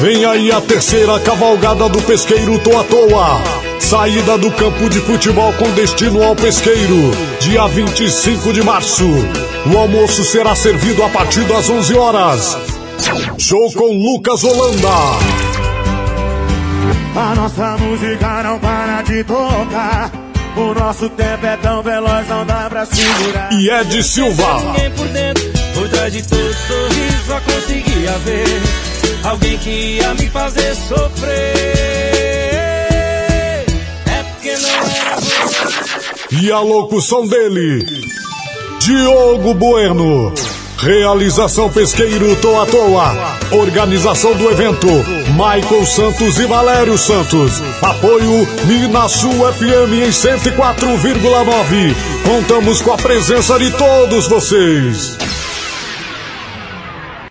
Vem aí a terceira cavalgada do pesqueiro Toa Toa. Saída do campo de futebol com destino ao pesqueiro, dia 25 de março. O almoço será servido a partir das 11 horas. Show com Lucas Holanda. A nossa música não para de tocar. O nosso tempo é tão veloz, não dá pra segurar. E Ed Silva. Por dentro, por trás de todo sorriso, só conseguia ver alguém que ia me fazer sofrer. É porque não era você. E a locução dele, Diogo Bueno. Realização Pesqueiro Toa Toa. Organização do evento, Michael Santos e Valério Santos. Apoio Minasul FM em 104,9. Contamos com a presença de todos vocês.